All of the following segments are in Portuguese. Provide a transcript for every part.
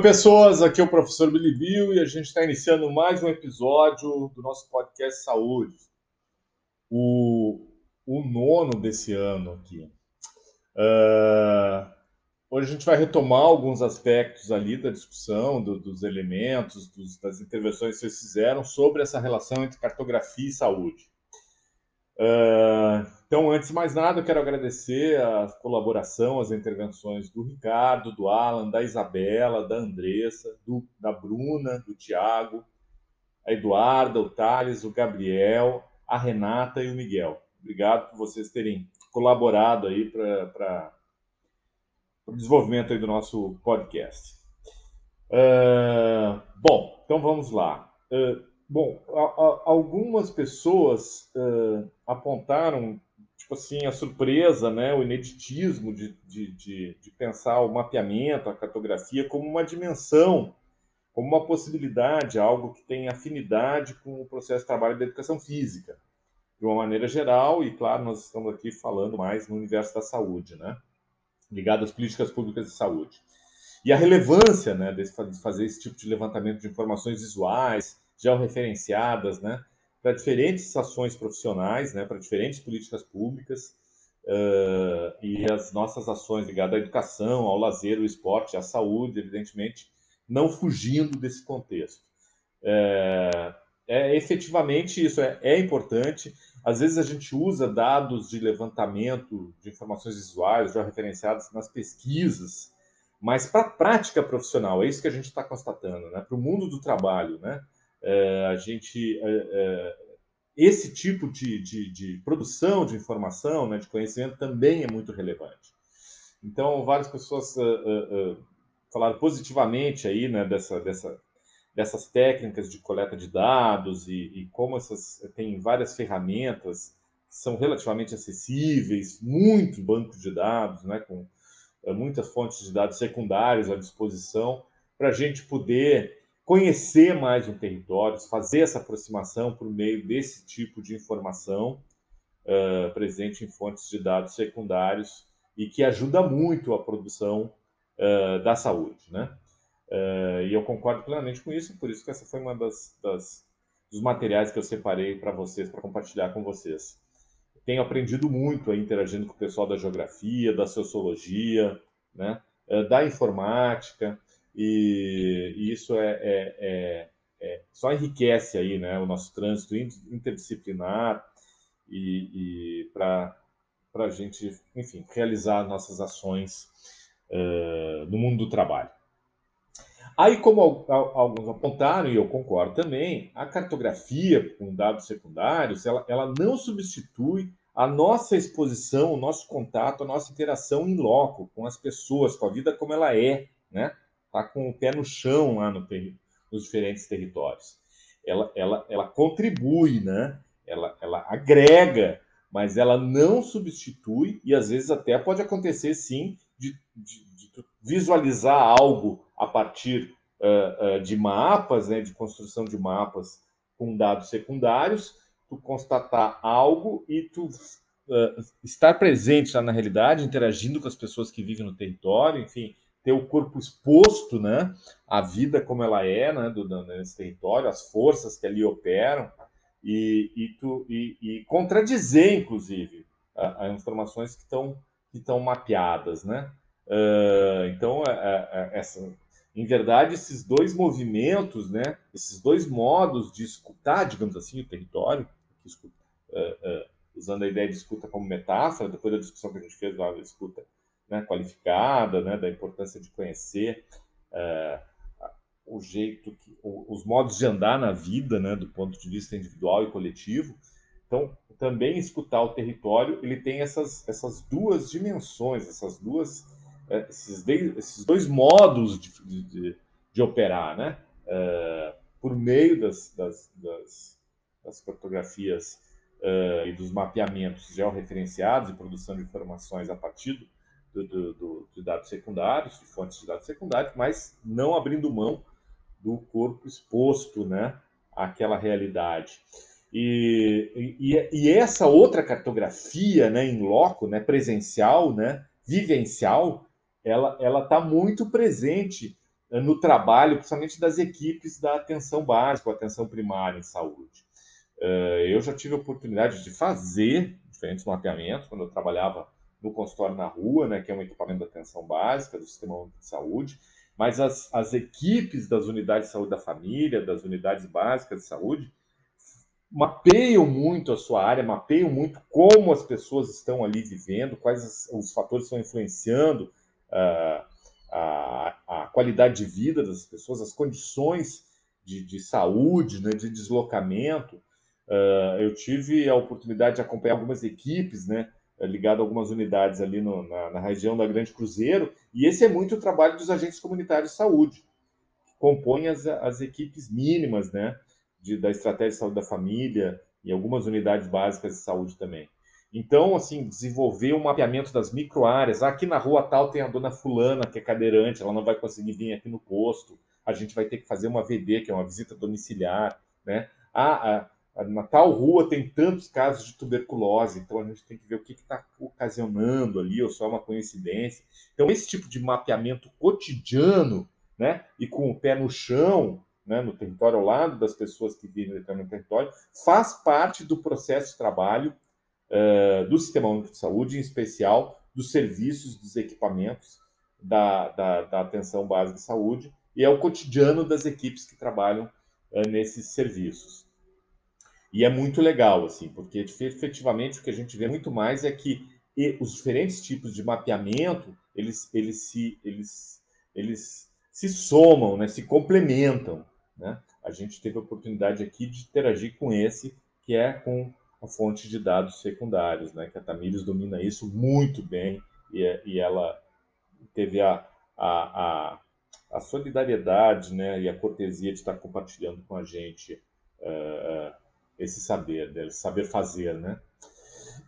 Oi, pessoas, aqui é o professor Billy Bill e a gente está iniciando mais um episódio do nosso podcast Saúde, o, o nono desse ano aqui. Uh, hoje a gente vai retomar alguns aspectos ali da discussão, do, dos elementos, dos, das intervenções que vocês fizeram sobre essa relação entre cartografia e saúde. Uh, então, antes de mais nada, eu quero agradecer a colaboração, as intervenções do Ricardo, do Alan, da Isabela, da Andressa, do, da Bruna, do Tiago, a Eduarda, o Thales, o Gabriel, a Renata e o Miguel. Obrigado por vocês terem colaborado aí para o desenvolvimento aí do nosso podcast. Uh, bom, então vamos lá. Uh, Bom, a, a, algumas pessoas uh, apontaram, tipo assim, a surpresa, né, o ineditismo de, de, de, de, pensar o mapeamento, a cartografia como uma dimensão, como uma possibilidade, algo que tem afinidade com o processo de trabalho da educação física, de uma maneira geral, e claro, nós estamos aqui falando mais no universo da saúde, né, ligado às políticas públicas de saúde. E a relevância né, de fazer esse tipo de levantamento de informações visuais, georreferenciadas, né, para diferentes ações profissionais, né, para diferentes políticas públicas, uh, e as nossas ações ligadas à educação, ao lazer, ao esporte, à saúde, evidentemente, não fugindo desse contexto. É, é efetivamente isso é, é importante. Às vezes a gente usa dados de levantamento de informações visuais, já referenciadas nas pesquisas, mas para a prática profissional, é isso que a gente está constatando, né? para o mundo do trabalho, né? É, a gente é, é, esse tipo de, de, de, produção de informação, né, de conhecimento também é muito relevante. Então, várias pessoas uh, uh, falaram positivamente aí, né, dessa, dessa, dessas técnicas de coleta de dados e, e como essas tem várias ferramentas que são relativamente acessíveis, muitos bancos de dados, né, com muitas fontes de dados secundários à disposição para a gente poder conhecer mais o território, fazer essa aproximação por meio desse tipo de informação uh, presente em fontes de dados secundários e que ajuda muito a produção uh, da saúde, né? Uh, e eu concordo plenamente com isso, por isso que essa foi uma das, das dos materiais que eu separei para vocês, para compartilhar com vocês. Tenho aprendido muito interagindo com o pessoal da geografia, da sociologia, né? da informática, e, isso é, é, é, é, só enriquece aí, né, o nosso trânsito interdisciplinar e, e para a gente, enfim, realizar nossas ações uh, no mundo do trabalho. Aí, como alguns apontaram, e eu concordo também, a cartografia com dados secundários, ela, ela não substitui a nossa exposição, o nosso contato, a nossa interação em loco com as pessoas, com a vida como ela é, né? Está com o pé no chão lá no nos diferentes territórios. Ela, ela, ela contribui, né? ela, ela agrega, mas ela não substitui, e às vezes até pode acontecer sim de, de, de visualizar algo a partir uh, uh, de mapas, né, de construção de mapas com dados secundários, tu constatar algo e tu uh, estar presente lá na realidade, interagindo com as pessoas que vivem no território, enfim, ter o corpo exposto, né, à vida como ela é, né, do, nesse território, as forças que ali operam e, e, tu, e, e contradizer, inclusive, as informações que estão que estão mapeadas, né? Uh, então, é, é, é, essa, em verdade, esses dois movimentos, né, esses dois modos de escutar, digamos assim, o território, escuta, uh, uh, usando a ideia de escuta como metáfora, depois da discussão que a gente fez lá escuta né, qualificada, né, da importância de conhecer uh, o jeito, que, os modos de andar na vida, né, do ponto de vista individual e coletivo. Então, também escutar o território, ele tem essas, essas duas dimensões, essas duas, uh, esses, de, esses dois modos de, de, de operar, né, uh, por meio das, das, das, das cartografias e dos mapeamentos georreferenciados e produção de informações a partir do, do, do, do, de dados secundários, de fontes de dados secundários, mas não abrindo mão do corpo exposto né, àquela realidade. E, e, e, essa outra cartografia né, em loco, né, presencial, né, vivencial, ela está muito presente no trabalho, principalmente das equipes da atenção básica, atenção primária em saúde. Eu já tive a oportunidade de fazer diferentes mapeamentos quando eu trabalhava no consultório na rua, né, que é um equipamento de atenção básica do Sistema de Saúde, mas as, as equipes das unidades de saúde da família, das unidades básicas de saúde, mapeiam muito a sua área, mapeiam muito como as pessoas estão ali vivendo, quais os, fatores estão influenciando uh, a, a, qualidade de vida das pessoas, as condições de, de saúde, né, de deslocamento. Uh, eu tive a oportunidade de acompanhar algumas equipes, né, ligado a algumas unidades ali no, na, na, região da Grande Cruzeiro, e esse é muito o trabalho dos agentes comunitários de saúde, que compõem as, as equipes mínimas né, de, da estratégia de saúde da família e algumas unidades básicas de saúde também. Então, assim, desenvolver um mapeamento das microáreas. Aqui na rua tal tem a dona fulana, que é cadeirante, ela não vai conseguir vir aqui no posto. A gente vai ter que fazer uma VD, que é uma visita domiciliar, né? Ah, na tal rua tem tantos casos de tuberculose, então a gente tem que ver o que está ocasionando ali, ou só uma coincidência. Então, esse tipo de mapeamento cotidiano, né, e com o pé no chão, né, no território ao lado das pessoas que vivem no território, faz parte do processo de trabalho uh, do Sistema Único de Saúde, em especial dos serviços, dos equipamentos da, da, da atenção básica de saúde, e é o cotidiano das equipes que trabalham uh, nesses serviços. E é muito legal, assim, porque efetivamente o que a gente vê muito mais é que os diferentes tipos de mapeamento, eles, eles, se, eles, eles se somam, né, se complementam. Né? A gente teve a oportunidade aqui de interagir com esse, que é com a fonte de dados secundários, né? que a Tamires domina isso muito bem e, é, e ela teve a, a, a, a, solidariedade né? e a cortesia de estar compartilhando com a gente uh, esse saber, esse saber fazer, né?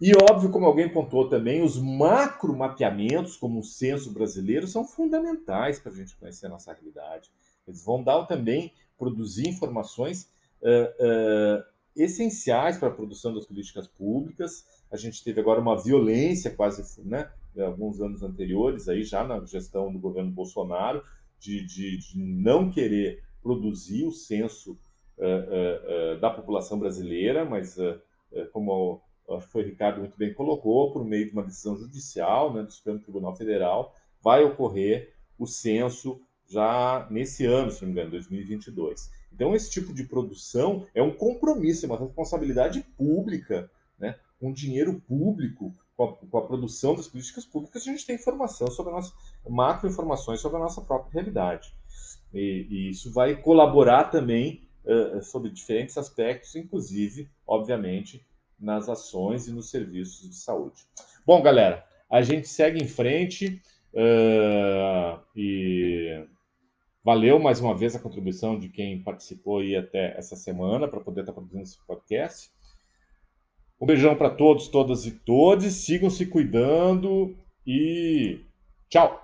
E óbvio, como alguém pontuou também, os macro mapeamentos, como o censo brasileiro, são fundamentais para a gente conhecer a nossa realidade. Eles vão dar também produzir informações uh, uh, essenciais para a produção das políticas públicas. A gente teve agora uma violência quase, né, alguns anos anteriores, aí já na gestão do governo Bolsonaro, de, de, de não querer produzir o censo da população brasileira, mas como foi o Ricardo muito bem colocou, por meio de uma decisão judicial né, do Supremo Tribunal Federal, vai ocorrer o censo já nesse ano, se não me engano, 2022. Então, esse tipo de produção é um compromisso, é uma responsabilidade pública, né? com dinheiro público, com a, com a, produção das políticas públicas, a gente tem informação sobre a nossa, macro informações sobre a nossa própria realidade. E, e isso vai colaborar também uh, sobre diferentes aspectos, inclusive, obviamente, nas ações e nos serviços de saúde. Bom, galera, a gente segue em frente uh, e valeu mais uma vez a contribuição de quem participou aí até essa semana para poder estar produzindo esse podcast. Um beijão para todos, todas e todos. Sigam se cuidando e tchau!